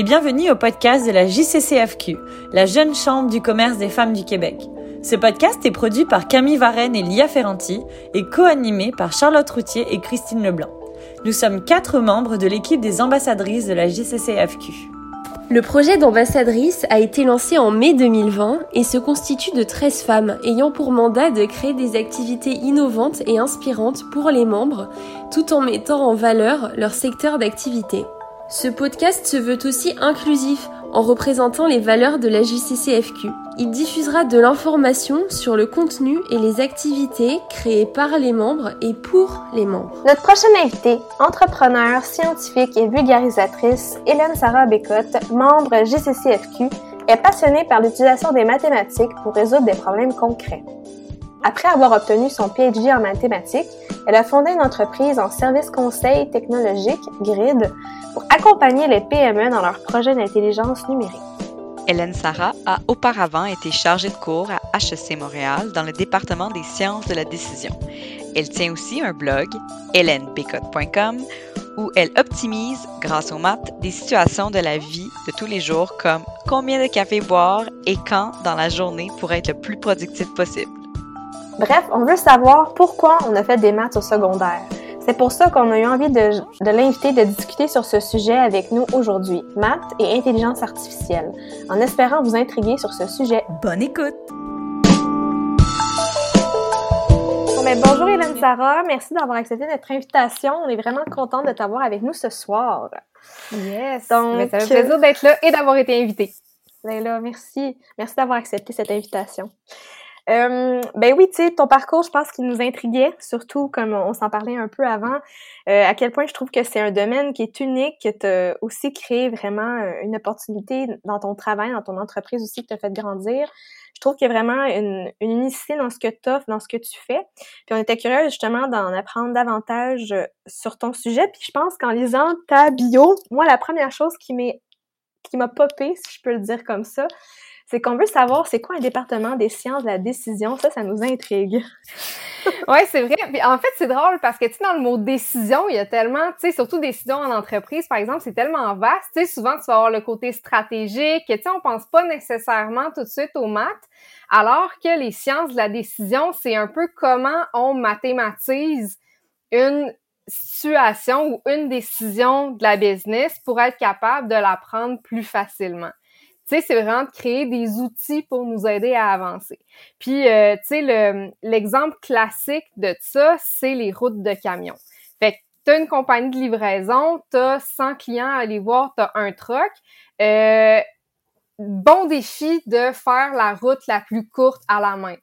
et bienvenue au podcast de la JCCFQ, la jeune chambre du commerce des femmes du Québec. Ce podcast est produit par Camille Varenne et Lia Ferranti et co-animé par Charlotte Routier et Christine Leblanc. Nous sommes quatre membres de l'équipe des ambassadrices de la JCCFQ. Le projet d'ambassadrice a été lancé en mai 2020 et se constitue de 13 femmes ayant pour mandat de créer des activités innovantes et inspirantes pour les membres tout en mettant en valeur leur secteur d'activité. Ce podcast se veut aussi inclusif en représentant les valeurs de la JCCFQ. Il diffusera de l'information sur le contenu et les activités créées par les membres et pour les membres. Notre prochaine invitée, entrepreneur, scientifique et vulgarisatrice, Hélène Sarah Bécotte, membre JCCFQ, est passionnée par l'utilisation des mathématiques pour résoudre des problèmes concrets. Après avoir obtenu son PhD en mathématiques, elle a fondé une entreprise en service conseil technologique, GRID, pour accompagner les PME dans leurs projets d'intelligence numérique. Hélène Sarah a auparavant été chargée de cours à HEC Montréal dans le département des sciences de la décision. Elle tient aussi un blog, hélènebécotte.com, où elle optimise, grâce aux maths, des situations de la vie de tous les jours comme combien de café boire et quand dans la journée pour être le plus productif possible. Bref, on veut savoir pourquoi on a fait des maths au secondaire. C'est pour ça qu'on a eu envie de, de l'inviter de discuter sur ce sujet avec nous aujourd'hui, maths et intelligence artificielle, en espérant vous intriguer sur ce sujet. Bonne écoute! Bon, ben, bonjour Hélène Sarah, merci d'avoir accepté notre invitation. On est vraiment contente de t'avoir avec nous ce soir. Yes! Donc, Mais ça fait plaisir d'être là et d'avoir été invitée. Ben là, merci. Merci d'avoir accepté cette invitation. Euh, ben oui, tu sais, ton parcours, je pense qu'il nous intriguait, surtout comme on s'en parlait un peu avant, euh, à quel point je trouve que c'est un domaine qui est unique, que tu as aussi créé vraiment euh, une opportunité dans ton travail, dans ton entreprise aussi, que tu as fait grandir. Je trouve qu'il y a vraiment une, unicité dans ce que tu offres, dans ce que tu fais. Puis on était curieux justement d'en apprendre davantage sur ton sujet. Puis je pense qu'en lisant ta bio, moi, la première chose qui m'est qui m'a popé, si je peux le dire comme ça, c'est qu'on veut savoir c'est quoi un département des sciences de la décision. Ça, ça nous intrigue. oui, c'est vrai. Puis en fait, c'est drôle parce que, tu sais, dans le mot décision, il y a tellement, tu sais, surtout décision en entreprise, par exemple, c'est tellement vaste. Tu sais, souvent, tu vas avoir le côté stratégique. Tu sais, on pense pas nécessairement tout de suite aux maths. Alors que les sciences de la décision, c'est un peu comment on mathématise une situation ou une décision de la business pour être capable de la prendre plus facilement sais, c'est vraiment de créer des outils pour nous aider à avancer. Puis, euh, tu sais, l'exemple classique de ça, c'est les routes de camions. Fait que tu as une compagnie de livraison, tu as 100 clients à aller voir, tu as un truck. Euh, bon défi de faire la route la plus courte à la main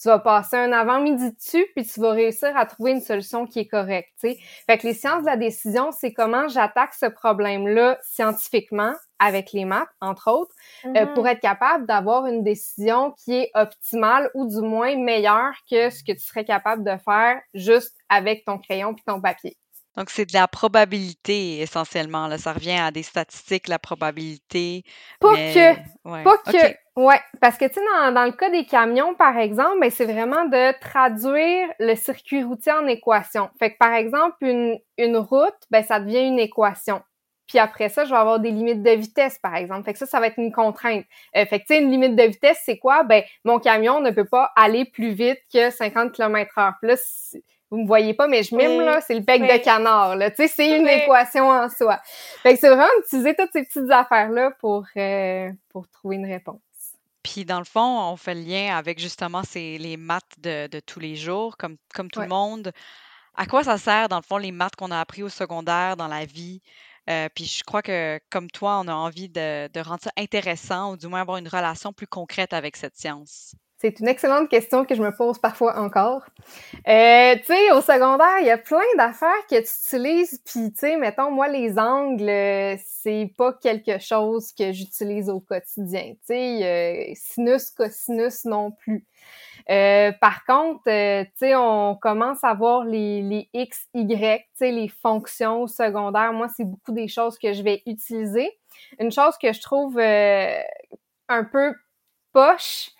tu vas passer un avant-midi dessus, puis tu vas réussir à trouver une solution qui est correcte. sais. Fait que les sciences de la décision, c'est comment j'attaque ce problème-là scientifiquement avec les maths, entre autres, euh, mm-hmm. pour être capable d'avoir une décision qui est optimale ou du moins meilleure que ce que tu serais capable de faire juste avec ton crayon puis ton papier. Donc, c'est de la probabilité essentiellement. Là. Ça revient à des statistiques, la probabilité. Pas que. Pas que. Ouais, parce que tu sais, dans, dans, le cas des camions, par exemple, ben, c'est vraiment de traduire le circuit routier en équation. Fait que par exemple, une, une route, ben, ça devient une équation. Puis après ça, je vais avoir des limites de vitesse, par exemple. Fait que ça, ça va être une contrainte. Euh, fait que tu sais, une limite de vitesse, c'est quoi? Ben, mon camion ne peut pas aller plus vite que 50 km heure. Plus vous me voyez pas, mais je mime, là, c'est le bec de canard, là. Tu sais, c'est une équation en soi. Fait que c'est vraiment d'utiliser toutes ces petites affaires-là pour, euh, pour trouver une réponse. Puis dans le fond, on fait le lien avec justement c'est les maths de, de, tous les jours, comme, comme tout le monde. À quoi ça sert, dans le fond, les maths qu'on a appris au secondaire, dans la vie? Euh, puis je crois que, comme toi, on a envie de, de rendre ça intéressant ou du moins avoir une relation plus concrète avec cette science. C'est une excellente question que je me pose parfois encore. Euh, tu sais, au secondaire, il y a plein d'affaires que tu utilises, puis tu sais, mettons, moi, les angles, c'est pas quelque chose que j'utilise au quotidien. Tu sais, euh, sinus, cosinus non plus. Euh, par contre, euh, tu sais, on commence à voir les, les X, Y, tu sais, les fonctions au secondaire. Moi, c'est beaucoup des choses que je vais utiliser. Une chose que je trouve euh, un peu poche,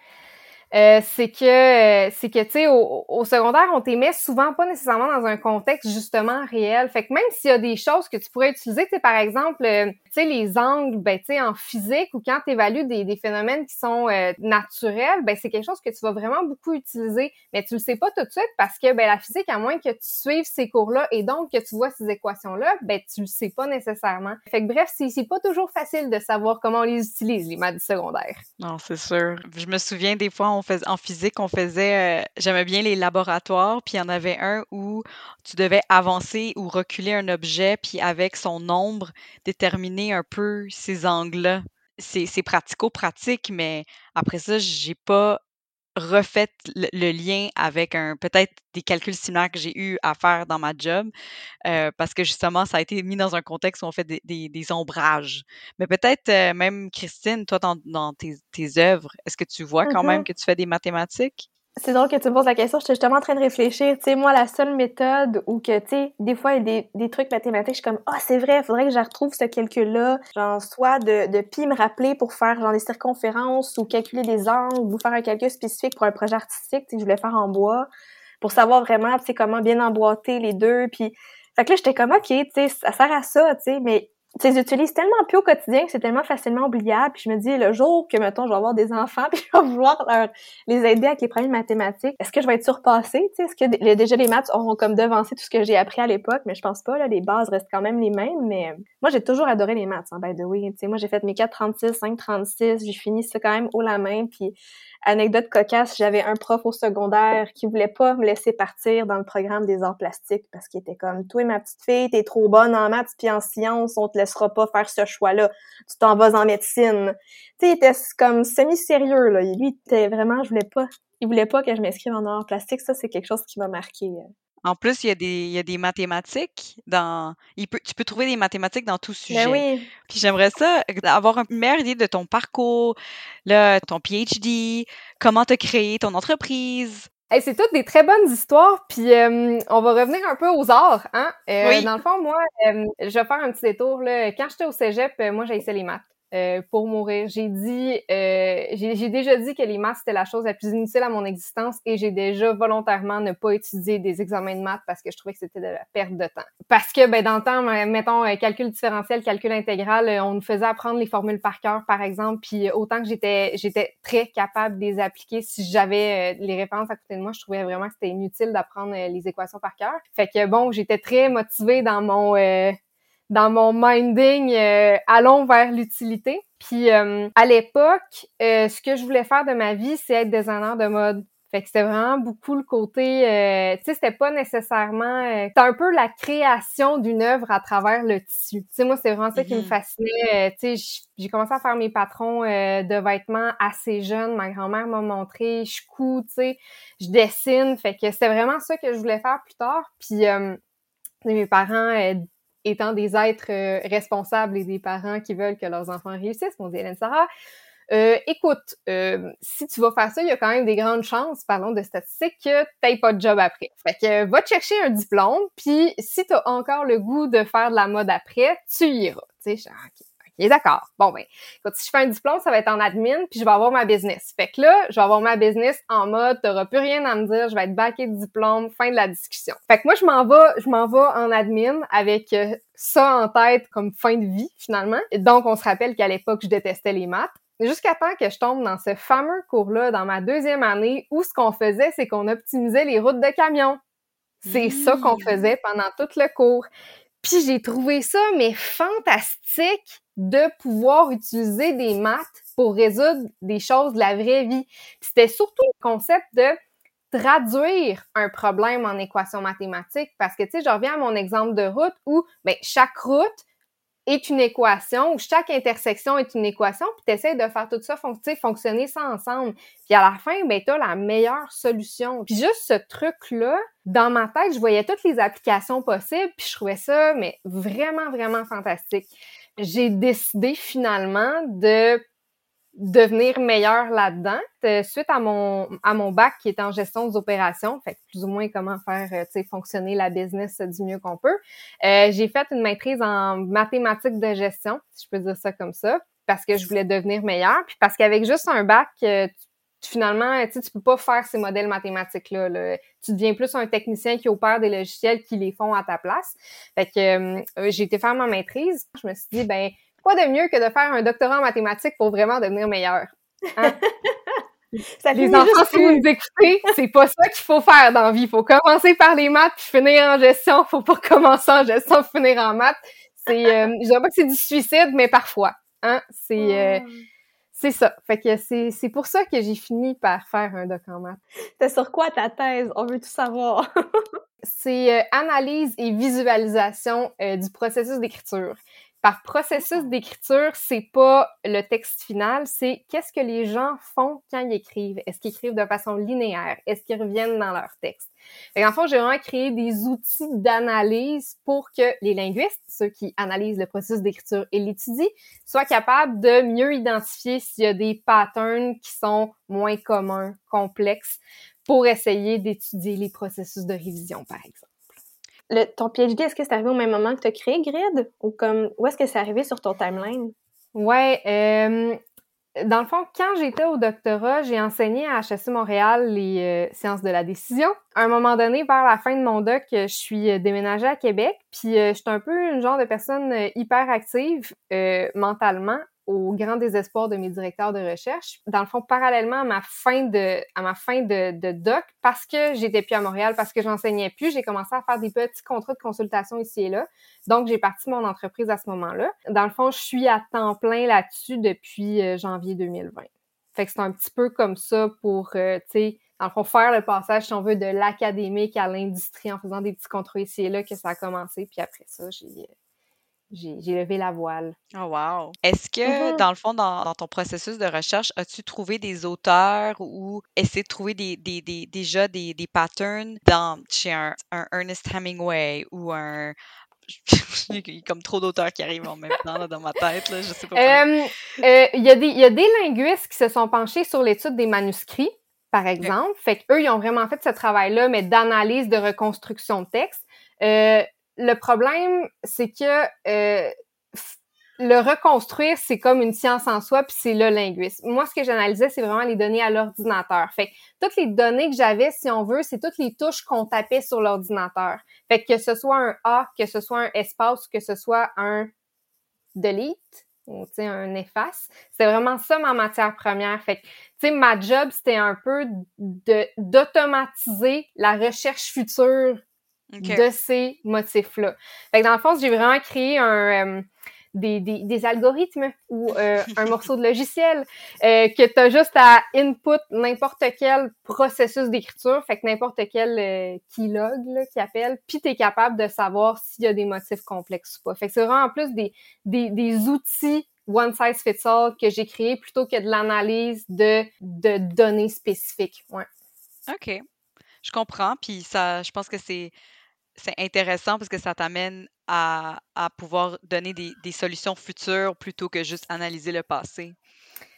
Euh, c'est que c'est que tu sais au, secondaire on t'aimait souvent pas nécessairement dans un contexte justement réel. Fait que même s'il y a des choses que tu pourrais utiliser tu sais par exemple euh, tu sais les angles ben tu sais en physique ou quand tu évalues des, des, phénomènes qui sont euh, naturels ben c'est quelque chose que tu vas vraiment beaucoup utiliser. Mais tu le sais pas tout de suite parce que ben la physique à moins que tu suives ces cours là et donc que tu vois ces équations là ben tu le sais pas nécessairement. Fait que bref c'est c'est pas toujours facile de savoir comment on les utilise les maths du secondaire. Non c'est sûr. Je me souviens des fois on en physique, on faisait, euh, j'aimais bien les laboratoires, puis il y en avait un où tu devais avancer ou reculer un objet, puis avec son nombre, déterminer un peu ces angles-là. C'est pratico-pratique, mais après ça, j'ai pas refait le, lien avec un peut-être des calculs similaires que j'ai eu à faire dans ma job euh, parce que justement ça a été mis dans un contexte où on fait des, des, ombrages mais peut-être euh, même Christine toi dans, dans tes, tes œuvres est-ce que tu vois quand même mm-hmm. que tu fais des mathématiques? C'est drôle que tu me poses la question. J'étais justement en train de réfléchir. Tu sais, moi, la seule méthode où que, tu sais, des fois, il y a des, trucs mathématiques, je suis comme, ah, oh, c'est vrai, il faudrait que je retrouve ce calcul-là. Genre, soit de, de pi me rappeler pour faire, genre, des circonférences ou calculer des angles ou faire un calcul spécifique pour un projet artistique, tu sais, que je voulais faire en bois pour savoir vraiment, tu sais, comment bien emboîter les deux. Puis, fait que là, j'étais comme, OK, tu sais, ça sert à ça, tu sais, mais tu les utilises tellement plus au quotidien que c'est tellement facilement oubliable. Puis je me dis, le jour que, mettons, je vais avoir des enfants, puis je vais vouloir leur, les aider avec les problèmes mathématiques, est-ce que je vais être surpassée? Est-ce que déjà les maths auront comme devancé tout ce que j'ai appris à l'époque? Mais je pense pas, là, les bases restent quand même les mêmes. Mais moi, j'ai toujours adoré les maths, hein, by the way. sais moi, j'ai fait mes 436, 536, j'ai fini ça quand même haut la main. Puis Anecdote cocasse, j'avais un prof au secondaire qui voulait pas me laisser partir dans le programme des arts plastiques parce qu'il était comme toi ma petite fille, t'es trop bonne en maths puis en sciences, on te laissera pas faire ce choix-là. Tu t'en vas en médecine. Tu sais, il était comme semi-sérieux là. Lui, il était vraiment, je voulais pas, il voulait pas que je m'inscrive en arts plastiques. Ça, c'est quelque chose qui m'a marqué. Euh. En plus, il y, a des, il y a des mathématiques dans. Il peut, tu peux trouver des mathématiques dans tout ben sujet. oui. Puis j'aimerais ça, avoir une meilleure idée de ton parcours, là, ton PhD, comment as créé ton entreprise. Hey, c'est toutes des très bonnes histoires, puis euh, on va revenir un peu aux arts. Hein? Euh, oui. Dans le fond, moi, euh, je vais faire un petit détour. Là. Quand j'étais au cégep, moi, j'ai essayé les maths. Euh, pour mourir. J'ai dit, euh, j'ai déjà dit que les maths c'était la chose la plus inutile à mon existence et j'ai déjà volontairement ne pas étudier des examens de maths parce que je trouvais que c'était de la perte de temps. Parce que ben dans le temps, mettons euh, calcul différentiel, calcul intégral, on nous faisait apprendre les formules par cœur par exemple, puis autant que j'étais j'étais très capable de les appliquer si j'avais les références à côté de moi, je trouvais vraiment que c'était inutile d'apprendre les équations par cœur. Fait que bon, j'étais très motivée dans mon dans mon minding, euh, allons vers l'utilité. Puis euh, à l'époque, euh, ce que je voulais faire de ma vie, c'est être designer de mode. Fait que c'était vraiment beaucoup le côté, tu sais, c'était pas nécessairement, c'était un peu la création d'une œuvre à travers le tissu. Tu sais, moi, c'est vraiment ça qui me mm-hmm. fascinait. tu sais, j'ai commencé à faire mes patrons de vêtements assez jeunes. Ma grand-mère m'a montré, je couds, tu sais, je dessine. Fait que c'était vraiment ça que je voulais faire plus tard. Puis mes parents étant des êtres euh, responsables et des parents qui veulent que leurs enfants réussissent, mon dit Hélène Sarah. Euh, écoute, euh, si tu vas faire ça, il y a quand même des grandes chances, parlons de statistiques, que tu pas de job après. Fait que va te chercher un diplôme, puis si tu as encore le goût de faire de la mode après, tu iras. Tu sais, OK, d'accord. Bon, ben, écoute, si je fais un diplôme, ça va être en admin, puis je vais avoir ma business. Fait que là, je vais avoir ma business en mode, t'auras plus rien à me dire, je vais être backé de diplôme, fin de la discussion. Fait que moi, je m'en vais, je m'en vais en admin avec euh, ça en tête comme fin de vie, finalement. Et donc, on se rappelle qu'à l'époque, je détestais les maths. Jusqu'à temps que je tombe dans ce fameux cours-là, dans ma deuxième année, où ce qu'on faisait, c'est qu'on optimisait les routes de camions. C'est ça qu'on mmh. faisait pendant tout le cours. Puis j'ai trouvé ça, mais fantastique de pouvoir utiliser des maths pour résoudre des choses de la vraie vie. C'était surtout le concept de traduire un problème en équation mathématique parce que, tu sais, je reviens à mon exemple de route où ben, chaque route est une équation, où chaque intersection est une équation, puis tu essaies de faire tout ça fonctionner ça ensemble. Puis à la fin, ben, tu as la meilleure solution. Puis juste ce truc-là, dans ma tête, je voyais toutes les applications possibles, puis je trouvais ça mais vraiment, vraiment fantastique j'ai décidé finalement de devenir meilleure là-dedans euh, suite à mon à mon bac qui est en gestion des opérations fait plus ou moins comment faire euh, fonctionner la business du mieux qu'on peut. Euh, j'ai fait une maîtrise en mathématiques de gestion si je peux dire ça comme ça parce que je voulais devenir meilleure puis parce qu'avec juste un bac tu finalement, tu tu peux pas faire ces modèles mathématiques-là. Tu deviens plus un technicien qui opère des logiciels qui les font à ta place. Fait que euh, j'ai été faire ma maîtrise. Je me suis dit, ben, quoi de mieux que de faire un doctorat en mathématiques pour vraiment devenir meilleur? Hein? Ça les enfants, si vous nous écoutez, c'est pas ça qu'il faut faire dans la vie. Il faut commencer par les maths puis finir en gestion. Faut pas commencer en gestion finir en maths. C'est, euh, je dirais pas que c'est du suicide, mais parfois. Hein? C'est, euh, c'est ça. Fait que c'est, c'est pour ça que j'ai fini par faire un doc en maths. C'est sur quoi ta thèse? On veut tout savoir. c'est euh, analyse et visualisation euh, du processus d'écriture par processus d'écriture, c'est pas le texte final, c'est qu'est-ce que les gens font quand ils écrivent? Est-ce qu'ils écrivent de façon linéaire? Est-ce qu'ils reviennent dans leur texte? en fait, j'ai vraiment créé des outils d'analyse pour que les linguistes, ceux qui analysent le processus d'écriture et l'étudient, soient capables de mieux identifier s'il y a des patterns qui sont moins communs, complexes, pour essayer d'étudier les processus de révision, par exemple le, ton PhD, est-ce que c'est arrivé au même moment que tu as créé Grid? Ou comme, où est-ce que c'est arrivé sur ton timeline? Ouais, euh, dans le fond, quand j'étais au doctorat, j'ai enseigné à HSC Montréal les euh, sciences de la décision. À un moment donné, vers la fin de mon doc, je suis euh, déménagée à Québec, puis euh, je suis un peu une genre de personne hyper active mentalement au grand désespoir de mes directeurs de recherche. Dans le fond, parallèlement à ma fin de, à ma fin de, doc, parce que j'étais plus à Montréal, parce que j'enseignais plus, j'ai commencé à faire des petits contrats de consultation ici et là. Donc, j'ai parti mon entreprise à ce moment-là. Dans le fond, je suis à temps plein là-dessus depuis euh, janvier 2020. Fait que c'est un petit peu comme ça pour, euh, tu sais, dans le fond, faire le passage, si on veut, de l'académique à l'industrie en faisant des petits contrats ici et là que ça a commencé. Puis après ça, j'ai euh, j'ai levé la voile. Oh wow! Est-ce que, mm-hmm. dans le fond, dans, ton processus de recherche, as-tu trouvé des auteurs ou essayé de trouver des, des, des déjà des, des, patterns dans, chez un, Ernest Hemingway ou un... Il y a comme trop d'auteurs qui arrivent en même temps dans ma tête, là, je sais pas. Euh, euh, il, y a des, il y a des linguistes qui se sont penchés sur l'étude des manuscrits, par exemple. Fait qu'eux, ils ont vraiment fait ce travail-là, mais d'analyse, de reconstruction de texte. Euh, le problème, c'est que euh, le reconstruire, c'est comme une science en soi, puis c'est le linguisme. Moi, ce que j'analysais, c'est vraiment les données à l'ordinateur. Fait que toutes les données que j'avais, si on veut, c'est toutes les touches qu'on tapait sur l'ordinateur. Fait que, ce soit un A, que ce soit un espace, que ce soit un delete, ou un efface. C'est vraiment ça ma matière première. Fait que, tu sais, ma job, c'était un peu d'automatiser la recherche future de ces motifs-là. Fait que dans le fond, j'ai vraiment créé un, euh, des, des, des, algorithmes ou euh, un morceau de logiciel euh, que tu as juste à input n'importe quel processus d'écriture, fait que n'importe quel euh, keylog là, qui appelle, puis tu es capable de savoir s'il y a des motifs complexes ou pas. Fait que c'est vraiment en plus des, des, des outils one size fits all que j'ai créé plutôt que de l'analyse de, de données spécifiques. Ouais. OK. Je comprends, puis ça, je pense que c'est c'est intéressant parce que ça t'amène à, pouvoir donner des, solutions futures plutôt que juste analyser le passé.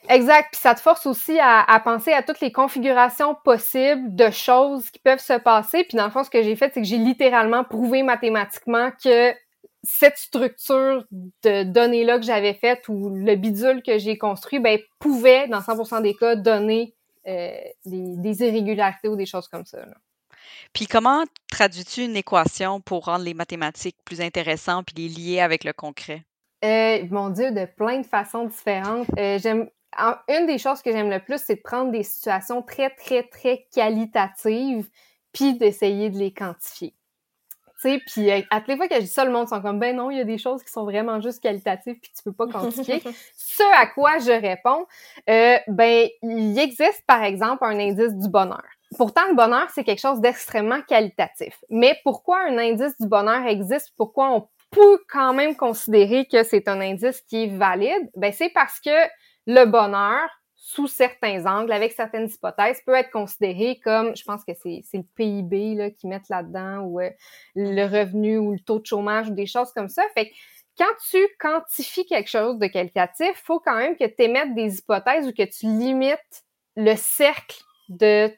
Exact. Puis ça te force aussi à, penser à toutes les configurations possibles de choses qui peuvent se passer. Puis dans le fond, ce que j'ai fait, c'est que j'ai littéralement prouvé mathématiquement que cette structure de données-là que j'avais faite ou le bidule que j'ai construit, ben, pouvait, dans 100% des cas, donner euh, des, irrégularités ou des choses comme ça. Puis comment traduis-tu une équation pour rendre les mathématiques plus intéressantes puis les lier avec le concret? Euh, mon Dieu, de plein de façons différentes. Euh, j'aime une des choses que j'aime le plus, c'est de prendre des situations très, très, très qualitatives, puis d'essayer de les quantifier. Tu sais, puis euh, à toutes les fois que je dis ça, le monde sont comme, ben non, il y a des choses qui sont vraiment juste qualitatives, puis tu peux pas quantifier. Ce à quoi je réponds, euh, ben, il existe, par exemple, un indice du bonheur. Pourtant, le bonheur, c'est quelque chose d'extrêmement qualitatif. Mais pourquoi un indice du bonheur existe? Pourquoi on peut quand même considérer que c'est un indice qui est valide? Ben, c'est parce que le bonheur, sous certains angles, avec certaines hypothèses, peut être considéré comme, je pense que c'est le PIB là, qu'ils mettent là-dedans, ou euh, le revenu, ou le taux de chômage, ou des choses comme ça. Fait que quand tu quantifies quelque chose de qualitatif, faut quand même que tu émettes des hypothèses ou que tu limites le cercle de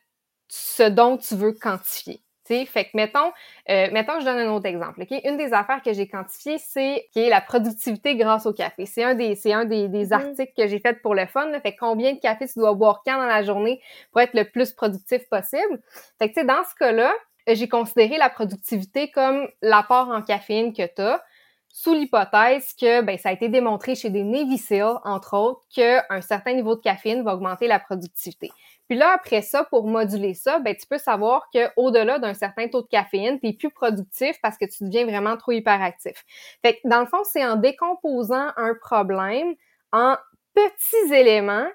ce dont tu veux quantifier. fait que mettons, euh, mettons, je donne un autre exemple. ok? Une des affaires que j'ai quantifiées, c'est qui est la productivité grâce au café. C'est un des, c'est un des, des Mhm. articles que j'ai fait pour le fun. Là. Fait que combien de café tu dois boire quand dans la journée pour être le plus productif possible? Fait que tu sais, dans ce cas-là, euh, j'ai considéré la productivité comme l'apport en caféine que tu as, sous l'hypothèse que ben, ça a été démontré chez des Navy SEAL, entre autres, qu'un certain niveau de caféine va augmenter la productivité. Puis là, après ça, pour moduler ça, ben, tu peux savoir qu'au-delà d'un certain taux de caféine, tu es plus productif parce que tu deviens vraiment trop hyperactif. Fait que dans le fond, c'est en décomposant un problème en petits éléments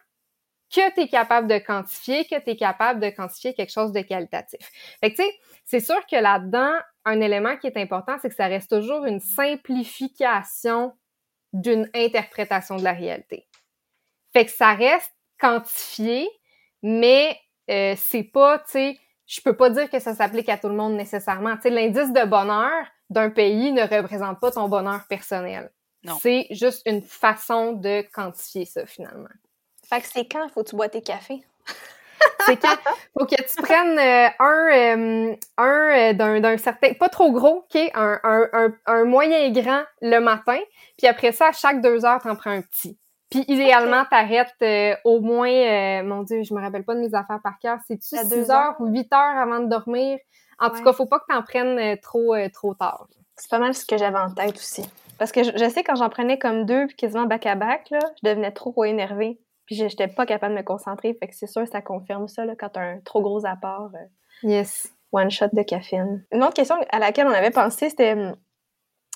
que tu es capable de quantifier, que tu es capable de quantifier quelque chose de qualitatif. Fait que tu sais, c'est sûr que là-dedans, un élément qui est important, c'est que ça reste toujours une simplification d'une interprétation de la réalité. Fait que ça reste quantifié, mais euh, c'est pas, tu sais, je peux pas dire que ça s'applique à tout le monde nécessairement. Tu sais, l'indice de bonheur d'un pays ne représente pas ton bonheur personnel. Non. C'est juste une façon de quantifier ça, finalement. Fait que c'est quand faut que tu bois tes cafés? C'est quand faut que tu prennes euh, un, euh, un euh, d'un, d'un certain, pas trop gros, OK? Un, un, un, un moyen grand le matin, puis après ça, à chaque deux heures, t'en prends un petit. Puis idéalement, t'arrêtes euh, au moins, euh, mon Dieu, je me rappelle pas de mes affaires par cœur, c'est-tu À 6 deux heures heures? ou 8 heures avant de dormir? En tout cas, faut pas que t'en prennes euh, trop, euh, trop tard. C'est pas mal ce que j'avais en tête aussi. Parce que je, je sais, quand j'en prenais comme deux, puis quasiment back-à-back, là, je devenais trop énervée. Puis je- j'étais pas capable de me concentrer. Fait que c'est sûr, ça confirme ça, là, quand t'as un trop gros apport. Yes. one shot de caféine. Une autre question à laquelle on avait pensé, c'était hum,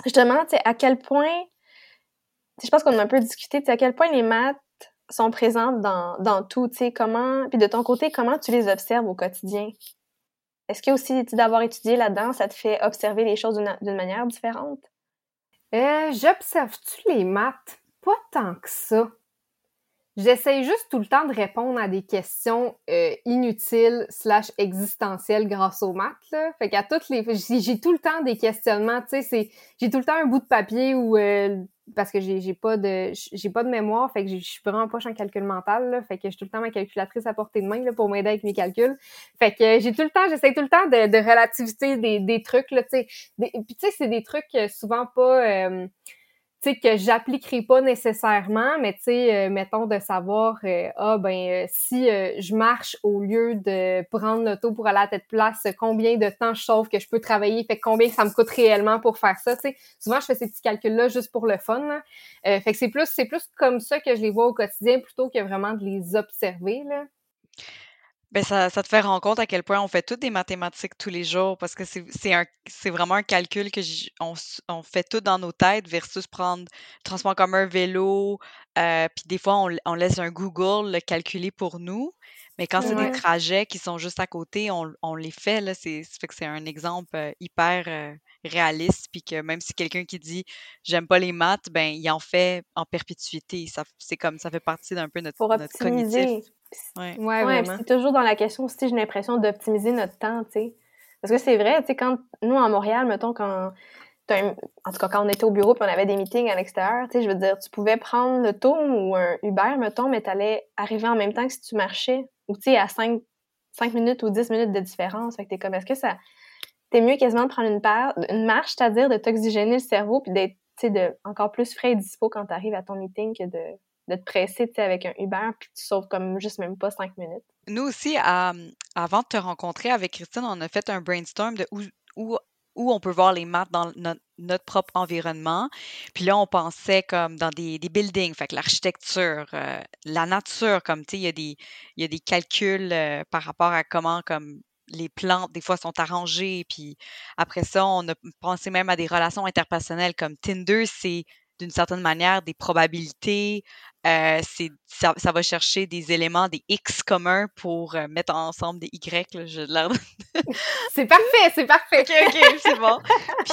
justement, tu sais, à quel point, je pense qu'on a un peu discuté, à quel point les maths sont présentes dans, dans tout, tu sais, comment, puis de ton côté, comment tu les observes au quotidien? Est-ce que aussi, d'avoir étudié là-dedans, ça te fait observer les choses d'une manière différente? Euh, J'observe-tu les maths? Pas tant que ça. J'essaye juste tout le temps de répondre à des questions euh, inutiles slash existentielles grâce aux maths. Fait qu'à toutes les... J'ai tout le temps des questionnements, tu sais. J'ai tout le temps un bout de papier où... euh, parce que j'ai pas de j'ai pas de mémoire, fait que je suis vraiment poche en calcul mental, là, fait que j'ai tout le temps ma calculatrice à portée de main là, pour m'aider avec mes calculs. Fait que j'ai tout le temps, j'essaie tout le temps de, de relativité des, des trucs, là, tu sais. Puis tu sais, c'est des trucs euh, souvent pas... euh, tu sais, que j'appliquerai pas nécessairement, mais tu sais, euh, mettons de savoir, euh, ah ben, euh, si euh, je marche au lieu de prendre l'auto pour aller à tête place, combien de temps je sauve que je peux travailler, fait combien ça me coûte réellement pour faire ça, tu sais? Souvent, je fais ces petits calculs-là juste pour le fun. Euh, fait que c'est plus, c'est plus comme ça que je les vois au quotidien plutôt que vraiment de les observer, là. Ben ça, ça te fait rendre compte à quel point on fait toutes des mathématiques tous les jours parce que c'est un vraiment un calcul que on, on fait tout dans nos têtes versus prendre transport en commun, vélo, euh, puis des fois on, on laisse un Google le calculer pour nous. Mais quand c'est des trajets qui sont juste à côté, on, on les fait là. C'est ça fait que c'est un exemple euh, hyper euh, réaliste puis que même si quelqu'un qui dit j'aime pas les maths, ben il en fait en perpétuité. Ça c'est comme ça fait partie d'un peu notre Pour notre cognitif. Ouais. Ouais, Ouais, c'est toujours dans la question aussi, j'ai l'impression d'optimiser notre temps, tu sais. Parce que c'est vrai, tu sais, quand nous, à Montréal, mettons, quand en tout cas, quand on était au bureau puis on avait des meetings à l'extérieur, tu sais, je veux dire, tu pouvais prendre le l'auto ou un Uber, mettons, mais t'allais arriver en même temps que si tu marchais, ou tu sais, à 5, 5 minutes ou 10 minutes de différence. Fait que t'es comme, est-ce que ça... T'es mieux quasiment de prendre une, part, une marche, c'est-à-dire de t'oxygéner le cerveau puis d'être, tu sais, de, encore plus frais et dispo quand t'arrives à ton meeting que de, de te presser, avec un Uber puis tu sauves comme juste même pas 5 minutes. Nous aussi, avant de te rencontrer avec Christine, on a fait un brainstorm de où, où, où on peut voir les maths dans notre, propre environnement. Puis là, on pensait comme dans des, des buildings, fait que l'architecture, euh, la nature, comme tu sais, il y a des, y a des calculs euh, par rapport à comment comme les plantes, des fois, sont arrangées. Puis après ça, on a pensé même à des relations interpersonnelles comme Tinder, c'est d'une certaine manière des probabilités. Euh, c'est, ça, ça va chercher des éléments, des X communs pour euh, mettre ensemble des Y. Là, l'air C'est parfait, c'est parfait. OK, OK, c'est bon.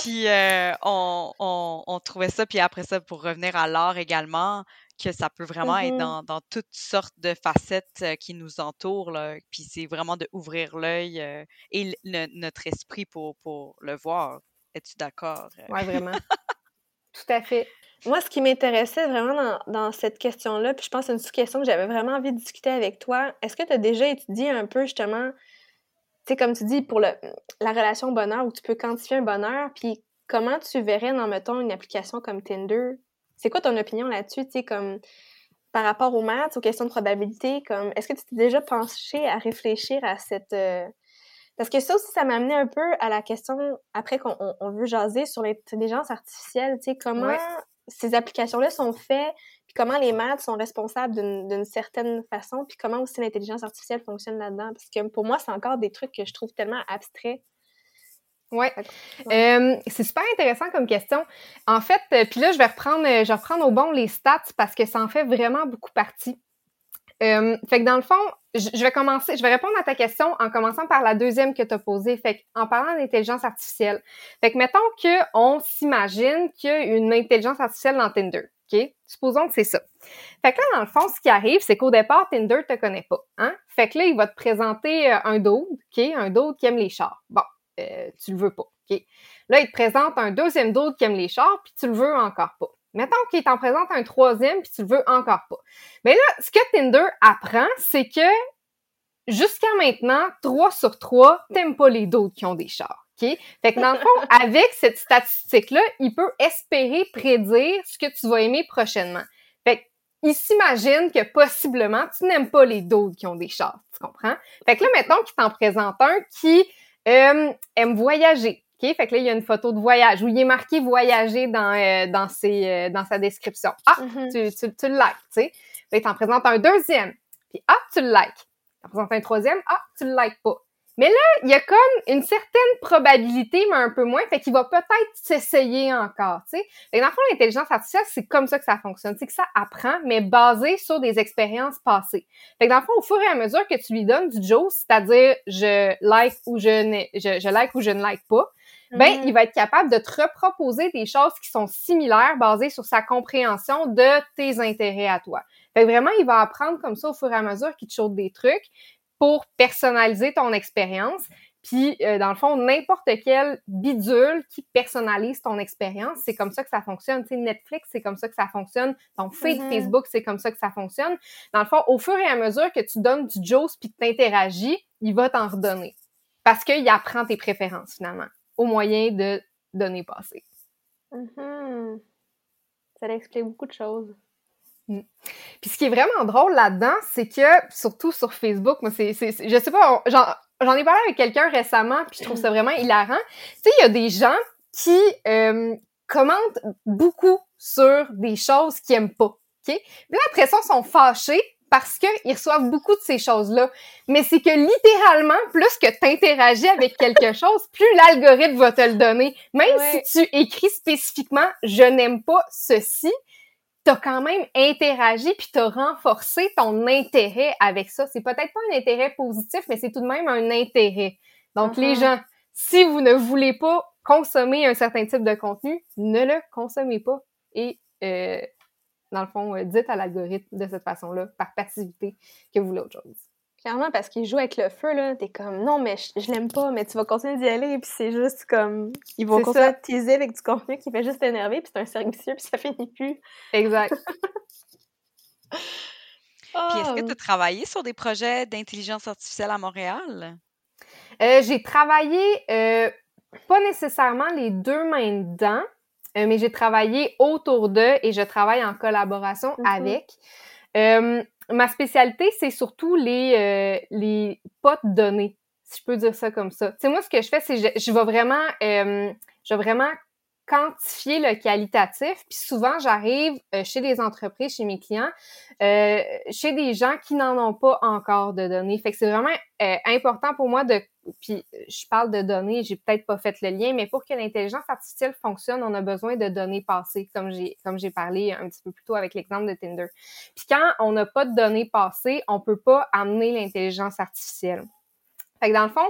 Puis euh, on, on, on trouvait ça, puis après ça, pour revenir à l'art également, que ça peut vraiment être Mhm. dans, dans toutes sortes de facettes qui nous entourent. Là. Puis c'est vraiment de ouvrir l'œil et le- notre esprit pour, pour le voir. Es-tu d'accord? Ouais, vraiment. Tout à fait. Moi, ce qui m'intéressait vraiment dans, dans cette question-là, puis je pense que c'est une sous-question que j'avais vraiment envie de discuter avec toi, est-ce que tu as déjà étudié un peu justement sais, comme tu dis, pour le, la relation bonheur, où tu peux quantifier un bonheur, puis comment tu verrais dans, mettons, une application comme Tinder? C'est quoi ton opinion là-dessus, tu sais, comme par rapport aux maths, aux questions de probabilité, comme est-ce que tu t'es déjà penché à réfléchir à cette... euh, Parce que ça aussi, ça m'a amené un peu à la question, après qu'on on- on veut jaser sur l'intelligence artificielle, tu sais, comment. Ces applications-là sont faites, puis comment les maths sont responsables d'une d'une certaine façon, puis comment aussi l'intelligence artificielle fonctionne là-dedans. Parce que pour moi, c'est encore des trucs que je trouve tellement abstraits. Ouais. Ouais. Euh, c'est super intéressant comme question. En fait, euh, puis là, je vais reprendre, je vais reprendre au bon les stats parce que ça en fait vraiment beaucoup partie. Euh, fait que dans le fond, je vais commencer, je vais répondre à ta question en commençant par la deuxième que tu as posée. Fait que, en parlant d'intelligence artificielle. Fait que mettons qu'on s'imagine qu'il y a une intelligence artificielle dans Tinder. OK? Supposons que c'est ça. Fait que là, dans le fond, ce qui arrive, c'est qu'au départ, Tinder te connaît pas. Hein? Fait que là, il va te présenter euh, un dude, OK? Un dude qui aime les chars. Bon, euh, tu le veux pas. OK? Là, il te présente un deuxième dude qui aime les chars, puis tu le veux encore pas. Mettons qu'il t'en présente un troisième, puis tu le veux encore pas. Mais là, ce que Tinder apprend, c'est que jusqu'à maintenant, 3 sur 3, t'aimes pas les dudes qui ont des chars. OK? Fait que dans le fond, avec cette statistique-là, il peut espérer prédire ce que tu vas aimer prochainement. Fait il s'imagine que possiblement tu n'aimes pas les dudes qui ont des chars. Tu comprends? Fait que là, mettons qu'il t'en présente un qui euh, aime voyager. OK? Fait que là, il y a une photo de voyage où il est marqué voyager dans, euh, dans, ses, euh, dans sa description. Ah, Mhm. tu, tu, tu le likes, tu sais. Il t'en présente un deuxième. Puis ah, tu le likes. T'en présente un troisième. Ah, tu le likes pas. Mais là, il y a comme une certaine probabilité, mais un peu moins. Fait qu'il va peut-être s'essayer encore, tu sais. Fait que dans le fond, l'intelligence artificielle, c'est comme ça que ça fonctionne. C'est que ça apprend, mais basé sur des expériences passées. Fait que dans le fond, au fur et à mesure que tu lui donnes du Joe, c'est-à-dire je like ou je, n'ai- je, je like ou je ne like pas, ben, Mhm. il va être capable de te reproposer des choses qui sont similaires basées sur sa compréhension de tes intérêts à toi. Fait que vraiment, il va apprendre comme ça au fur et à mesure qu'il te chaude des trucs pour personnaliser ton expérience. Puis, euh, dans le fond, n'importe quel bidule qui personnalise ton expérience, c'est comme ça que ça fonctionne. Tu sais, Netflix, c'est comme ça que ça fonctionne. Ton feed Mhm. Facebook, c'est comme ça que ça fonctionne. Dans le fond, au fur et à mesure que tu donnes du juice puis que tu interagis, il va t'en redonner. Parce qu'il apprend tes préférences, finalement, au moyen de données passées. Mhm. Ça explique beaucoup de choses. Puis ce qui est vraiment drôle là-dedans, c'est que, surtout sur Facebook, moi, c'est, je sais pas, j'en, ai parlé avec quelqu'un récemment, puis je trouve ça vraiment hilarant. Tu sais, il y a des gens qui euh, commentent beaucoup sur des choses qu'ils aiment pas, OK? Puis après ça, ils sont fâchés parce qu'ils reçoivent beaucoup de ces choses-là. Mais c'est que littéralement, plus que tu interagis avec quelque chose, plus l'algorithme va te le donner. Même Ouais. si tu écris spécifiquement « je n'aime pas ceci », t'as quand même interagi puis t'as renforcé ton intérêt avec ça. C'est peut-être pas un intérêt positif, mais c'est tout de même un intérêt. Donc, les gens, si vous ne voulez pas consommer un certain type de contenu, ne le consommez pas. Et, euh, dans le fond, euh, dites à l'algorithme de cette façon-là, par passivité, que vous voulez autre chose. Clairement, parce qu'il joue avec le feu, là, t'es comme, non, mais je, je l'aime pas, mais tu vas continuer d'y aller, puis c'est juste comme, ils vont continuer ça. à te teaser avec du contenu qui fait juste t'énerver, puis c'est un cercle vicieux, puis ça finit plus. Exact. Puis est-ce que tu as travaillé sur des projets d'intelligence artificielle à Montréal? Euh, j'ai travaillé, euh, pas nécessairement les deux mains dedans, euh, mais j'ai travaillé autour d'eux et je travaille en collaboration Mhm. avec. Euh, ma spécialité, c'est surtout les, euh, les potes données, si je peux dire ça comme ça. Tu sais, moi, ce que je fais, c'est je, je vais vraiment, euh, je vais vraiment quantifier le qualitatif. Puis souvent, j'arrive euh, chez des entreprises, chez mes clients, euh, chez des gens qui n'en ont pas encore de données. Fait que c'est vraiment euh, important pour moi de puis je parle de données, j'ai peut-être pas fait le lien, mais pour que l'intelligence artificielle fonctionne, on a besoin de données passées, comme j'ai comme j'ai parlé un petit peu plus tôt avec l'exemple de Tinder. Puis quand on n'a pas de données passées, on peut pas amener l'intelligence artificielle. Fait que dans le fond,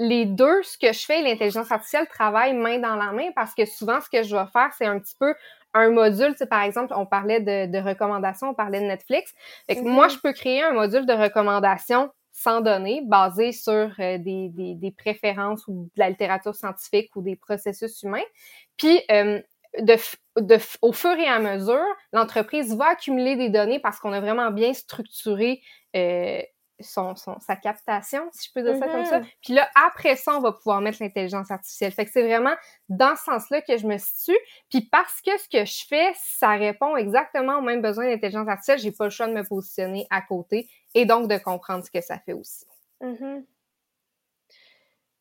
les deux, ce que je fais, l'intelligence artificielle travaille main dans la main parce que souvent, ce que je vais faire, c'est un petit peu un module, tu sais, par exemple, on parlait de, de recommandations, on parlait de Netflix. Fait que Mhm. moi, je peux créer un module de recommandation sans données, basé sur euh, des, des, des préférences ou de la littérature scientifique ou des processus humains. Puis, euh, de, de, au fur et à mesure, l'entreprise va accumuler des données parce qu'on a vraiment bien structuré euh, son, son, sa captation, si je peux dire ça comme ça. Mhm. Puis là, après ça, on va pouvoir mettre l'intelligence artificielle. Fait que c'est vraiment dans ce sens-là que je me situe. Puis parce que ce que je fais, ça répond exactement aux mêmes besoins d'intelligence artificielle, j'ai pas le choix de me positionner à côté et donc de comprendre ce que ça fait aussi. Mhm.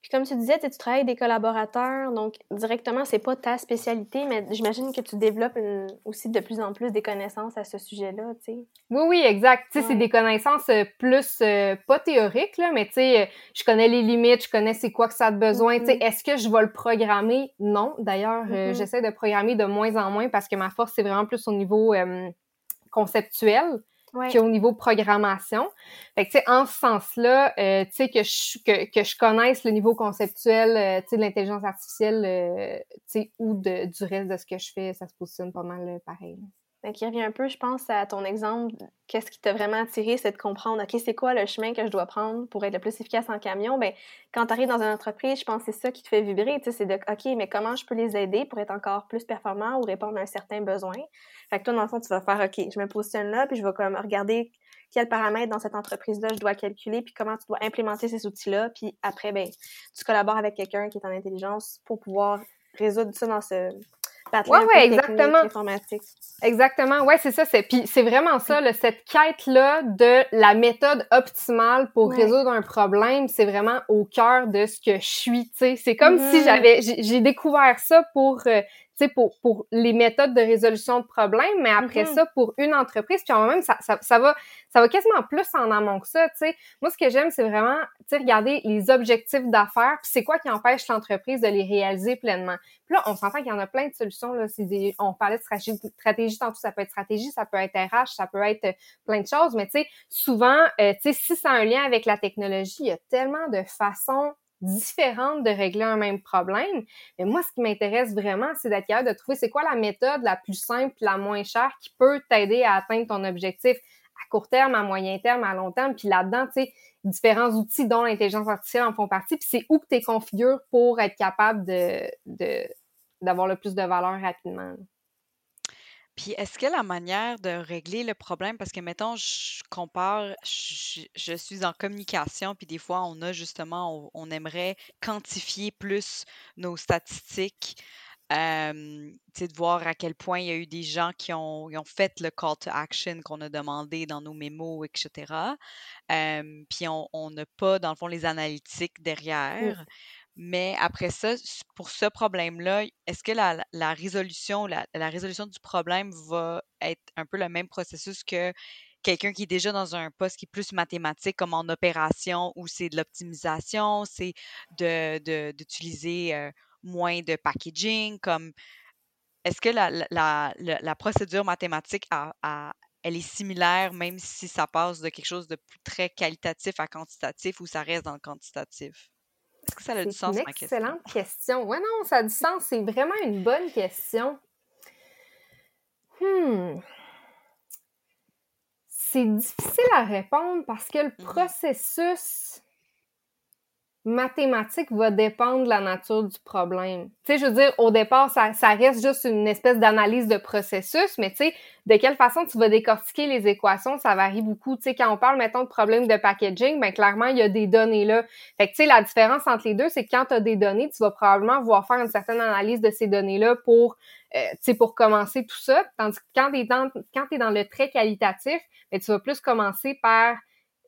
Puis comme tu disais, tu travailles avec des collaborateurs, donc directement, c'est pas ta spécialité, mais j'imagine que tu développes une- aussi de plus en plus des connaissances à ce sujet-là, tu sais. Oui, oui, exact. Tu sais, c'est des connaissances euh, plus, euh, pas théoriques, là, mais tu sais, euh, je connais les limites, je connais c'est quoi que ça a besoin. Tu sais, Mhm. est-ce que je vais le programmer? Non. D'ailleurs, euh, Mhm. j'essaie de programmer de moins en moins parce que ma force, c'est vraiment plus au niveau euh, conceptuel Ouais. qu'au niveau programmation. Fait que, tu sais, en ce sens-là, euh, tu sais, que je, que, que je connaisse le niveau conceptuel, euh, tu sais, de l'intelligence artificielle, euh, tu sais, ou de, du reste de ce que je fais, ça se positionne pas mal euh, pareil. Là. Fait qu'il revient un peu, je pense, à ton exemple. Qu'est-ce qui t'a vraiment attiré, c'est de comprendre, OK, c'est quoi le chemin que je dois prendre pour être le plus efficace en camion? Ben, quand tu arrives dans une entreprise, je pense que c'est ça qui te fait vibrer, tu sais, c'est de, OK, mais comment je peux les aider pour être encore plus performant ou répondre à un certain besoin? Fait que toi, dans le fond, tu vas faire, OK, je me positionne là, puis je vais comme regarder quels paramètres dans cette entreprise-là je dois calculer, puis comment tu dois implémenter ces outils-là, puis après, ben, tu collabores avec quelqu'un qui est en intelligence pour pouvoir résoudre ça dans ce patelin Ouais, ouais, exactement. informatique. Exactement, ouais, c'est ça. C'est puis c'est vraiment ça, là, cette quête là de la méthode optimale pour Ouais. résoudre un problème, c'est vraiment au cœur de ce que je suis. Tu sais, c'est comme si Mhm. j'avais j'ai j'ai découvert ça pour euh, tu sais pour pour les méthodes de résolution de problèmes, mais après Mhm. ça pour une entreprise, puis en même ça, ça ça va ça va quasiment plus en amont que ça. Tu sais, moi ce que j'aime c'est vraiment tu sais regarder les objectifs d'affaires, puis c'est quoi qui empêche l'entreprise de les réaliser pleinement. Puis là, on s'entend qu'il y en a plein de solutions. Là. Des, on parlait de stratégie, stratégie tantôt, ça peut être stratégie, ça peut être RH, ça peut être euh, plein de choses. Mais tu sais, souvent, euh, tu sais, si ça a un lien avec la technologie, il y a tellement de façons différentes de régler un même problème. Mais moi, ce qui m'intéresse vraiment, c'est d'être capable de trouver c'est quoi la méthode la plus simple, la moins chère qui peut t'aider à atteindre ton objectif à court terme, à moyen terme, à long terme. Puis là-dedans, tu sais, différents outils dont l'intelligence artificielle en font partie. Puis c'est où que tu es configures pour être capable de, de d'avoir le plus de valeur rapidement. Puis est-ce que la manière de régler le problème, parce que mettons, je compare, je, je suis en communication, puis des fois, on a justement, on, on aimerait quantifier plus nos statistiques, euh, tu sais, de voir à quel point il y a eu des gens qui ont, ont fait le call to action qu'on a demandé dans nos mémos, etc. Euh, puis on on n'a pas, dans le fond, les analytiques derrière. Mais après ça, pour ce problème-là, est-ce que la, résolution, la, résolution du problème va être un peu le même processus que quelqu'un qui est déjà dans un poste qui est plus mathématique, comme en opération, où c'est de l'optimisation, c'est de, de- d'utiliser euh, moins de packaging, comme est-ce que la, procédure mathématique elle est similaire, même si ça passe de quelque chose de plus très qualitatif à quantitatif ou ça reste dans le quantitatif? Est-ce que ça a du C'est sens, une ma question? excellente question. Ouais, non, ça a du sens. C'est vraiment une bonne question. Hmm. C'est difficile à répondre parce que le Mhm. processus mathématique va dépendre de la nature du problème. Tu sais, je veux dire, au départ, ça, ça reste juste une espèce d'analyse de processus, mais tu de quelle façon tu vas décortiquer les équations, ça varie beaucoup. Tu sais, quand on parle, mettons, de problème de packaging, ben clairement, il y a des données là. Fait que, tu sais, la différence entre les deux, c'est que quand tu as des données, tu vas probablement vouloir faire une certaine analyse de ces données-là pour, euh, tu pour commencer tout ça. Tandis que quand tu es dans, dans le très qualitatif, ben, tu vas plus commencer par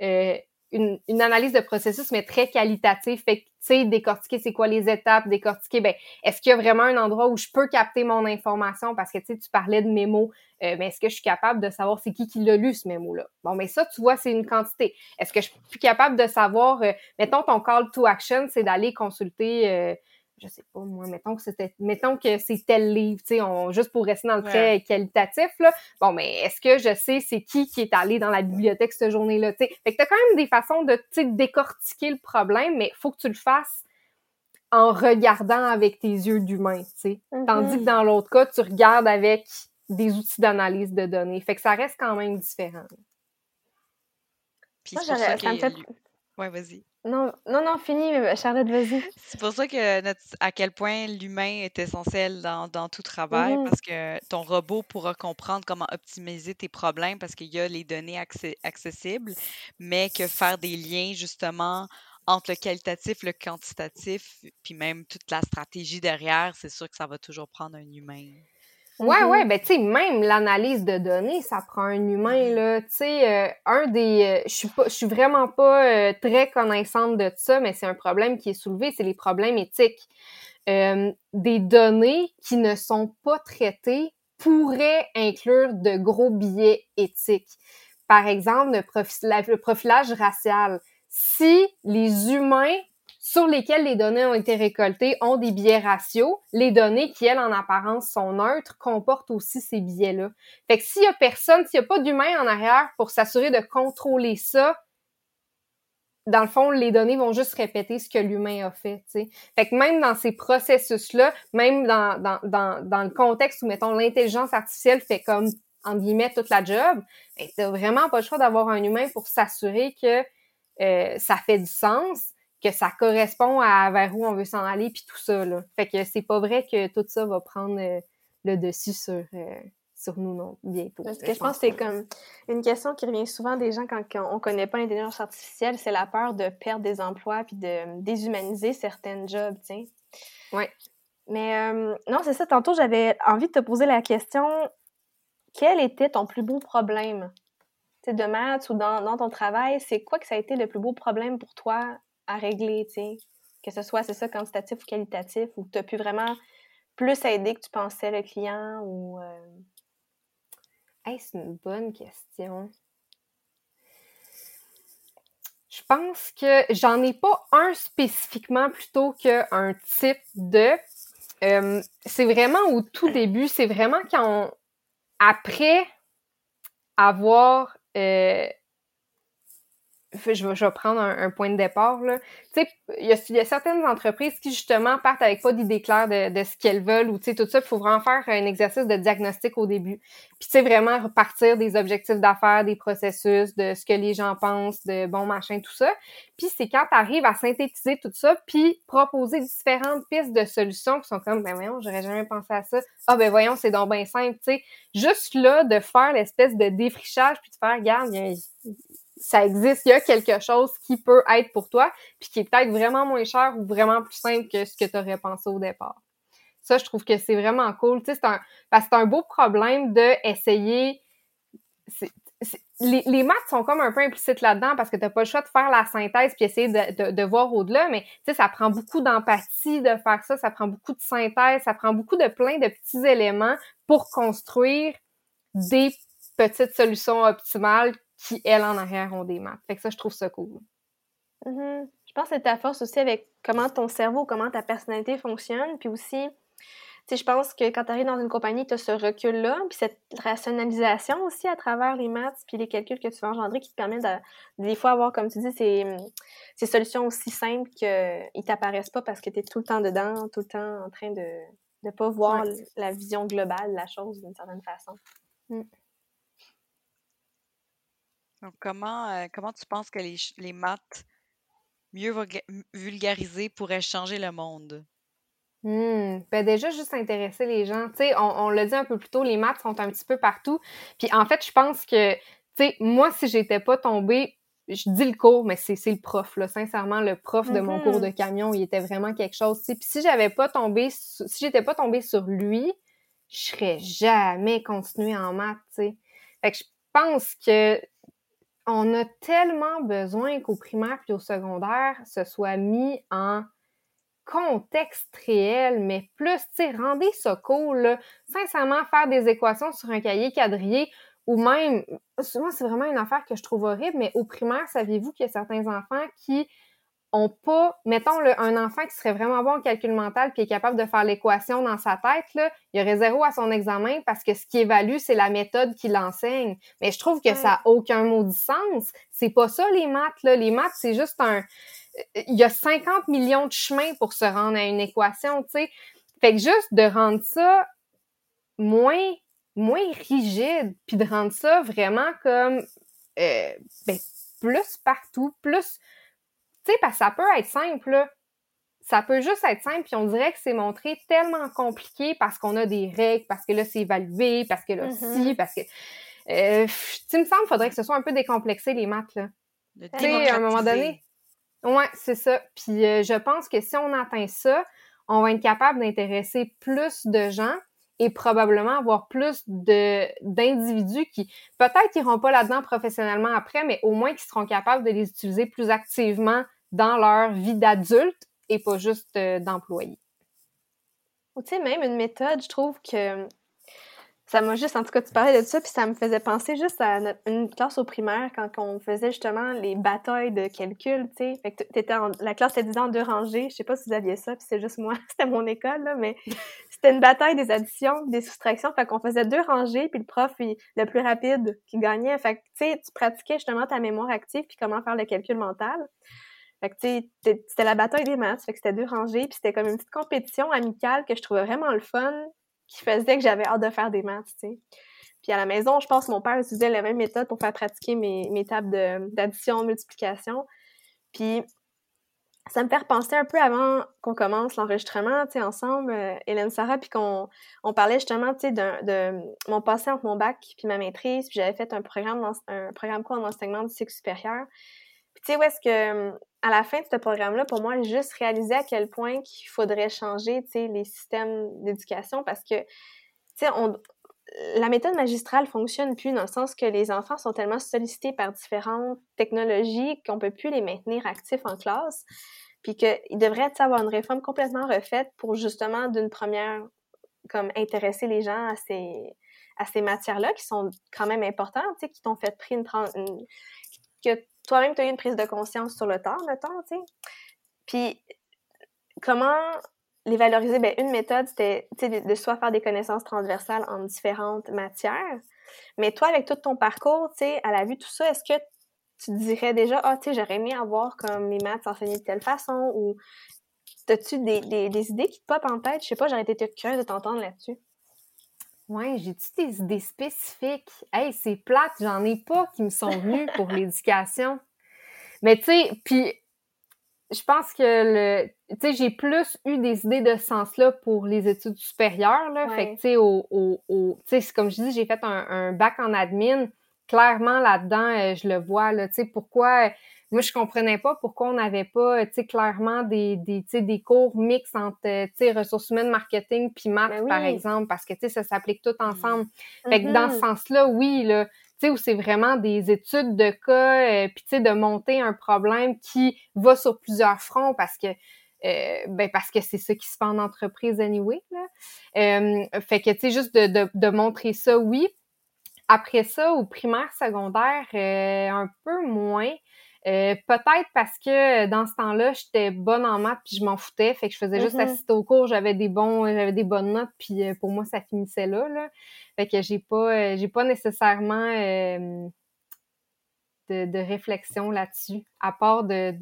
euh, une, une analyse de processus, mais très qualitative. Fait que, tu sais, décortiquer c'est quoi les étapes, décortiquer, ben, est-ce qu'il y a vraiment un endroit où je peux capter mon information? Parce que, tu sais, tu parlais de mémo, euh, mais est-ce que je suis capable de savoir c'est qui qui l'a lu, ce mémo-là? Bon, mais ça, tu vois, c'est une quantité. Est-ce que je suis capable de savoir, euh, mettons, ton call to action, c'est d'aller consulter, euh, je sais pas, moi, mettons que c'était, mettons que c'est tel livre, tu sais, juste pour rester dans le très qualitatif, là. Bon, mais est-ce que je sais c'est qui qui est allé dans la bibliothèque cette journée-là, tu sais? Fait que t'as quand même des façons de, tu sais, décortiquer le problème, mais faut que tu le fasses en regardant avec tes yeux d'humain, tu sais. Tandis que dans l'autre cas, tu regardes avec des outils d'analyse de données. Fait que ça reste quand même différent. Puis Moi, c'est pour j'aurais- ça ça me fait... Ouais, vas-y. Non, non, non, fini, Charlotte, vas-y. C'est pour ça que à quel point l'humain est essentiel dans, dans tout travail, Mhm. parce que ton robot pourra comprendre comment optimiser tes problèmes parce qu'il y a les données accé- accessibles, mais que faire des liens justement entre le qualitatif, le quantitatif, puis même toute la stratégie derrière, c'est sûr que ça va toujours prendre un humain. Ouais, ouais, ben tu sais, même l'analyse de données, ça prend un humain, là. Tu sais, euh, un des... euh, je suis pas, je suis vraiment pas euh, très connaissante de ça, mais c'est un problème qui est soulevé, c'est les problèmes éthiques. Des données qui ne sont pas traitées pourraient inclure de gros biais éthiques. Par exemple, le profilage racial. Si les humains sur lesquels les données ont été récoltées ont des biais raciaux, les données qui, elles, en apparence, sont neutres, comportent aussi ces biais-là. Fait que s'il y a personne, s'il y a pas d'humain en arrière pour s'assurer de contrôler ça, dans le fond, les données vont juste répéter ce que l'humain a fait, tu sais. Fait que même dans ces processus-là, même dans, dans, dans, dans le contexte où, mettons, l'intelligence artificielle fait comme, en guillemets, toute la job, ben, t'as vraiment pas le choix d'avoir un humain pour s'assurer que euh, ça fait du sens, que ça correspond à vers où on veut s'en aller, puis tout ça, là. Fait que c'est pas vrai que tout ça va prendre euh, le dessus sur, euh, sur nous, non, bientôt. Parce que je pense que c'est comme une question qui revient souvent des gens quand, quand on connaît pas l'intelligence artificielle, c'est la peur de perdre des emplois puis de déshumaniser certaines jobs, sais. Ouais. Mais euh, non, c'est ça. Tantôt, j'avais envie de te poser la question quel était ton plus beau problème? De maths ou dans, dans ton travail, c'est quoi que ça a été le plus beau problème pour toi à régler, tu sais? Que ce soit, c'est ça, quantitatif ou qualitatif, ou tu as pu vraiment plus aider que tu pensais le client ou... euh, Hey, c'est une bonne question. Je pense que j'en ai pas un spécifiquement plutôt qu'un type de. Euh, c'est vraiment au tout début, c'est vraiment quand on, après avoir euh, je vais, je vais prendre un, un point de départ. Là. Tu sais, il y y a certaines entreprises qui, justement, partent avec pas d'idée claire de, de ce qu'elles veulent ou, tu sais, tout ça. Il faut vraiment faire un exercice de diagnostic au début. Puis, tu sais, vraiment repartir des objectifs d'affaires, des processus, de ce que les gens pensent, de bon machin, tout ça. Puis, c'est quand tu arrives à synthétiser tout ça, puis proposer différentes pistes de solutions qui sont comme, ben voyons, j'aurais jamais pensé à ça. Ah, ben voyons, c'est donc bien simple, tu sais. Juste là, de faire l'espèce de défrichage, puis de faire, regarde, il y a ça existe, il y a quelque chose qui peut être pour toi, puis qui est peut-être vraiment moins cher ou vraiment plus simple que ce que tu aurais pensé au départ. Ça, je trouve que c'est vraiment cool. Tu sais, c'est un, parce que c'est un beau problème de. Les, les, maths sont comme un peu implicites là-dedans parce que tu n'as pas le choix de faire la synthèse puis essayer de, de, de voir au-delà, mais tu sais, ça prend beaucoup d'empathie de faire ça, ça prend beaucoup de synthèse, ça prend beaucoup de plein de petits éléments pour construire des petites solutions optimales qui, elles, en arrière, ont des maths. Fait que ça, je trouve ça cool. Mm -hmm. Je pense que c'est ta force aussi avec comment ton cerveau, comment ta personnalité fonctionne. Puis aussi, tu je pense que quand tu arrives dans une compagnie, tu as ce recul-là, puis cette rationalisation aussi à travers les maths, puis les calculs que tu vas engendrer qui te permettent de, des fois avoir, comme tu dis, ces, ces solutions aussi simples qu'ils t'apparaissent pas parce que tu es tout le temps dedans, tout le temps en train de ne pas voir ouais. la vision globale de la chose d'une certaine façon. Mm. Donc, comment, euh, comment tu penses que les, les maths mieux vulgarisées pourraient changer le monde? Mmh. Ben déjà, juste intéresser les gens. Tu sais, on, on l'a dit un peu plus tôt, les maths sont un petit peu partout. Puis en fait, je pense que, tu sais, moi, si j'étais pas tombée, je dis le cours, mais c'est le prof, là. Sincèrement, le prof de mon cours de camion, il était vraiment quelque chose. Tu sais, puis si j'avais pas tombé, si j'étais pas tombée sur lui, je serais jamais continuée en maths, tu sais. Fait que je pense que on a tellement besoin qu'au primaire puis au secondaire, ce soit mis en contexte réel, mais plus, tu sais, rendez ça cool, là. Sincèrement, faire des équations sur un cahier quadrillé ou même, souvent, c'est vraiment une affaire que je trouve horrible, mais au primaire, saviez-vous qu'il y a certains enfants qui ont pas, mettons, le, un enfant qui serait vraiment bon en calcul mental puis est capable de faire l'équation dans sa tête, là, il y aurait zéro à son examen parce que ce qui évalue, c'est la méthode qui l'enseigne. Mais je trouve que ouais. ça n'a aucun mot de sens. C'est pas ça, les maths, là. Les maths, c'est juste un... Il y a 50 millions de chemins pour se rendre à une équation, tu sais. Fait que juste de rendre ça moins moins rigide, puis de rendre ça vraiment comme euh, ben, plus partout, plus tu sais, parce que ça peut être simple, là. Ça peut juste être simple, puis on dirait que c'est montré tellement compliqué parce qu'on a des règles, parce que là, c'est évalué, parce que là, Mhm. si, parce que... Euh, tu me semble, faudrait que ce soit un peu décomplexé, les maths, là. Tu sais, à un moment donné. Ouais, c'est ça. Puis euh, je pense que si on atteint ça, on va être capable d'intéresser plus de gens et probablement avoir plus de d'individus qui peut-être iront pas là-dedans professionnellement après, mais au moins qui seront capables de les utiliser plus activement dans leur vie d'adulte et pas juste euh, d'employé. Tu sais, même une méthode, je trouve que ça m'a juste, en tout cas, tu parlais de ça, puis ça me faisait penser juste à une classe au primaire quand on faisait justement les batailles de calcul, tu sais. La classe était divisée en deux rangées. Je sais pas si vous aviez ça, puis c'est juste moi, c'était mon école, là, mais c'était une bataille des additions, des soustractions. Fait qu'on faisait deux rangées, puis le prof, le plus rapide qui gagnait. Fait que, tu sais, tu pratiquais justement ta mémoire active, puis comment faire le calcul mental. Fait que, tu sais, c'était la bataille des maths, fait que c'était deux rangées, puis c'était comme une petite compétition amicale que je trouvais vraiment le fun, qui faisait que j'avais hâte de faire des maths, tu sais. Puis à la maison, je pense que mon père utilisait la même méthode pour faire pratiquer mes, mes tables de- d'addition, multiplication. Puis ça me fait repenser un peu avant qu'on commence l'enregistrement, tu sais, ensemble, euh, Hélène Sarah, puis qu'on on parlait justement, tu sais, de mon passé entre mon bac puis ma maîtrise, puis j'avais fait un programme, un programme quoi en enseignement du cycle supérieur. Puis tu sais, où est-ce que, à la fin de ce programme-là, pour moi, j'ai juste réalisé à quel point qu'il faudrait changer, tu sais, les systèmes d'éducation parce que, tu sais, on, la méthode magistrale fonctionne plus dans le sens que les enfants sont tellement sollicités par différentes technologies qu'on peut plus les maintenir actifs en classe, puis qu'il devrait avoir une réforme complètement refaite pour justement d'une première comme intéresser les gens à ces à ces matières-là qui sont quand même importantes, tu sais, qui t'ont fait pris une, une- que toi-même tu as eu une prise de conscience sur le temps, mettons, tu sais. Puis comment les valoriser? Ben, une méthode, c'était de, de soit faire des connaissances transversales en différentes matières. Mais toi, avec tout ton parcours, tu sais, à la vue de tout ça, est-ce que tu te dirais déjà, ah, tu sais, j'aurais aimé avoir comme mes maths enseignés de telle façon ou as-tu des, des, des idées qui te popent en tête? Je sais pas, j'aurais été curieuse de t'entendre là-dessus. Ouais, j'ai-tu des idées spécifiques? Hey, c'est plate, j'en ai pas qui me sont venues pour l'éducation. Mais tu sais, puis je pense que le tu sais j'ai plus eu des idées de ce sens-là pour les études supérieures là, Ouais. fait que tu sais au, au, au- tu sais comme je dis j'ai fait un, un bac en admin, clairement là-dedans euh, je le vois là, tu sais pourquoi euh, moi je comprenais pas pourquoi on n'avait pas euh, tu sais clairement des des tu sais des cours mixtes entre tu sais ressources humaines, marketing puis maths Ben oui. par exemple parce que tu sais ça s'applique tout ensemble. Fait que dans ce Mhm. sens-là, oui, là, tu sais, où c'est vraiment des études de cas, euh, puis tu sais, de monter un problème qui va sur plusieurs fronts parce que ben parce que c'est ça qui se fait en entreprise anyway. Là. Euh, fait que tu sais, juste de, de, de montrer ça, oui. Après ça, au primaire, secondaire, euh, un peu moins. Euh, peut-être parce que dans ce temps-là, j'étais bonne en maths puis je m'en foutais, fait que je faisais juste Mhm. assister au cours, j'avais des bons, j'avais des bonnes notes puis euh, pour moi ça finissait là, là. Fait que j'ai pas, euh, j'ai pas nécessairement euh, de, de réflexion là-dessus, à part de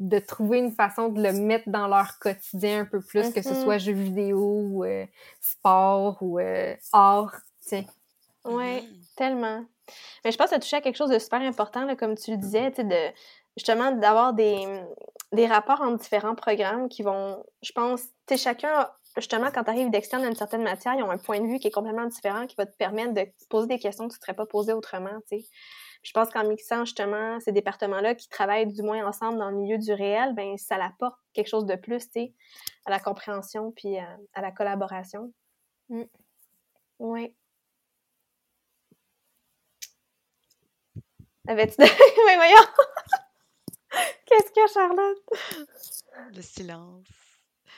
de trouver une façon de le mettre dans leur quotidien un peu plus, que ce Mhm. soit jeux vidéo ou euh, sport ou euh, art, tiens. Ouais, Mhm. tellement. Mais je pense que tu as touché à quelque chose de super important, là, comme tu le disais, tu sais, de justement d'avoir des, des rapports entre différents programmes qui vont, je pense, tu sais, chacun, justement, quand tu arrives d'externe dans une certaine matière, ils ont un point de vue qui est complètement différent, qui va te permettre de poser des questions que tu ne serais pas posées autrement, tu sais. Je pense qu'en mixant justement ces départements-là qui travaillent du moins ensemble dans le milieu du réel, ben ça apporte quelque chose de plus, tu sais, à la compréhension puis à, à la collaboration. Mm. Oui. Avais-tu de... Mais voyons! Qu'est-ce qu'il y a, Charlotte? Le silence.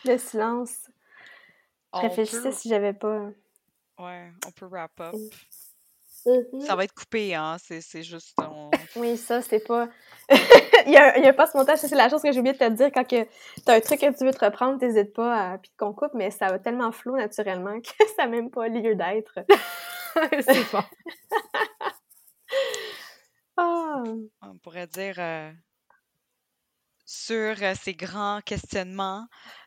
Le silence. Je On réfléchissais peut- si j'avais pas... Ouais, on peut wrap up. Ça va être coupé, hein. C'est c'est juste. on- Oui, ça, c'est pas... il, y a, il y a pas ce montage, ça, c'est la chose que j'ai oublié de te dire. Quand que t'as un truc que tu veux te reprendre, t'hésites pas à... puis qu'on coupe, mais ça va tellement flou naturellement que ça n'a même pas lieu d'être. c'est bon. Ah! on pourrait dire, euh, sur euh, ces grands questionnements,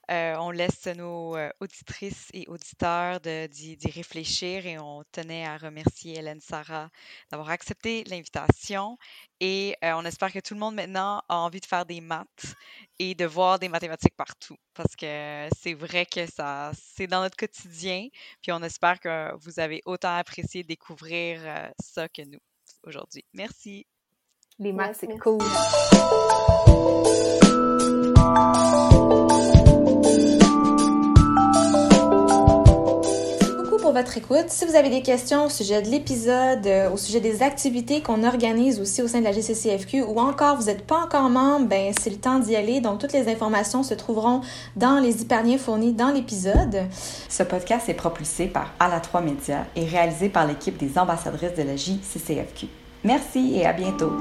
Euh, on laisse nos euh, auditrices et auditeurs d'y réfléchir et on tenait à remercier Hélène Sarah d'avoir accepté l'invitation. Et euh, on espère que tout le monde maintenant a envie de faire des maths et de voir des mathématiques partout parce que c'est vrai que ça, c'est dans notre quotidien. Puis on espère que vous avez autant apprécié découvrir ça que nous aujourd'hui. Merci. Les maths, c'est cool. Votre écoute. Si vous avez des questions au sujet de l'épisode, euh, au sujet des activités qu'on organise aussi au sein de la GCCFQ ou encore vous n'êtes pas encore membre, ben c'est le temps d'y aller. Donc toutes les informations se trouveront dans les hyperliens fournis dans l'épisode. Ce podcast est propulsé par À la 3 Médias et réalisé par l'équipe des ambassadrices de la JCCFQ. Merci et à bientôt.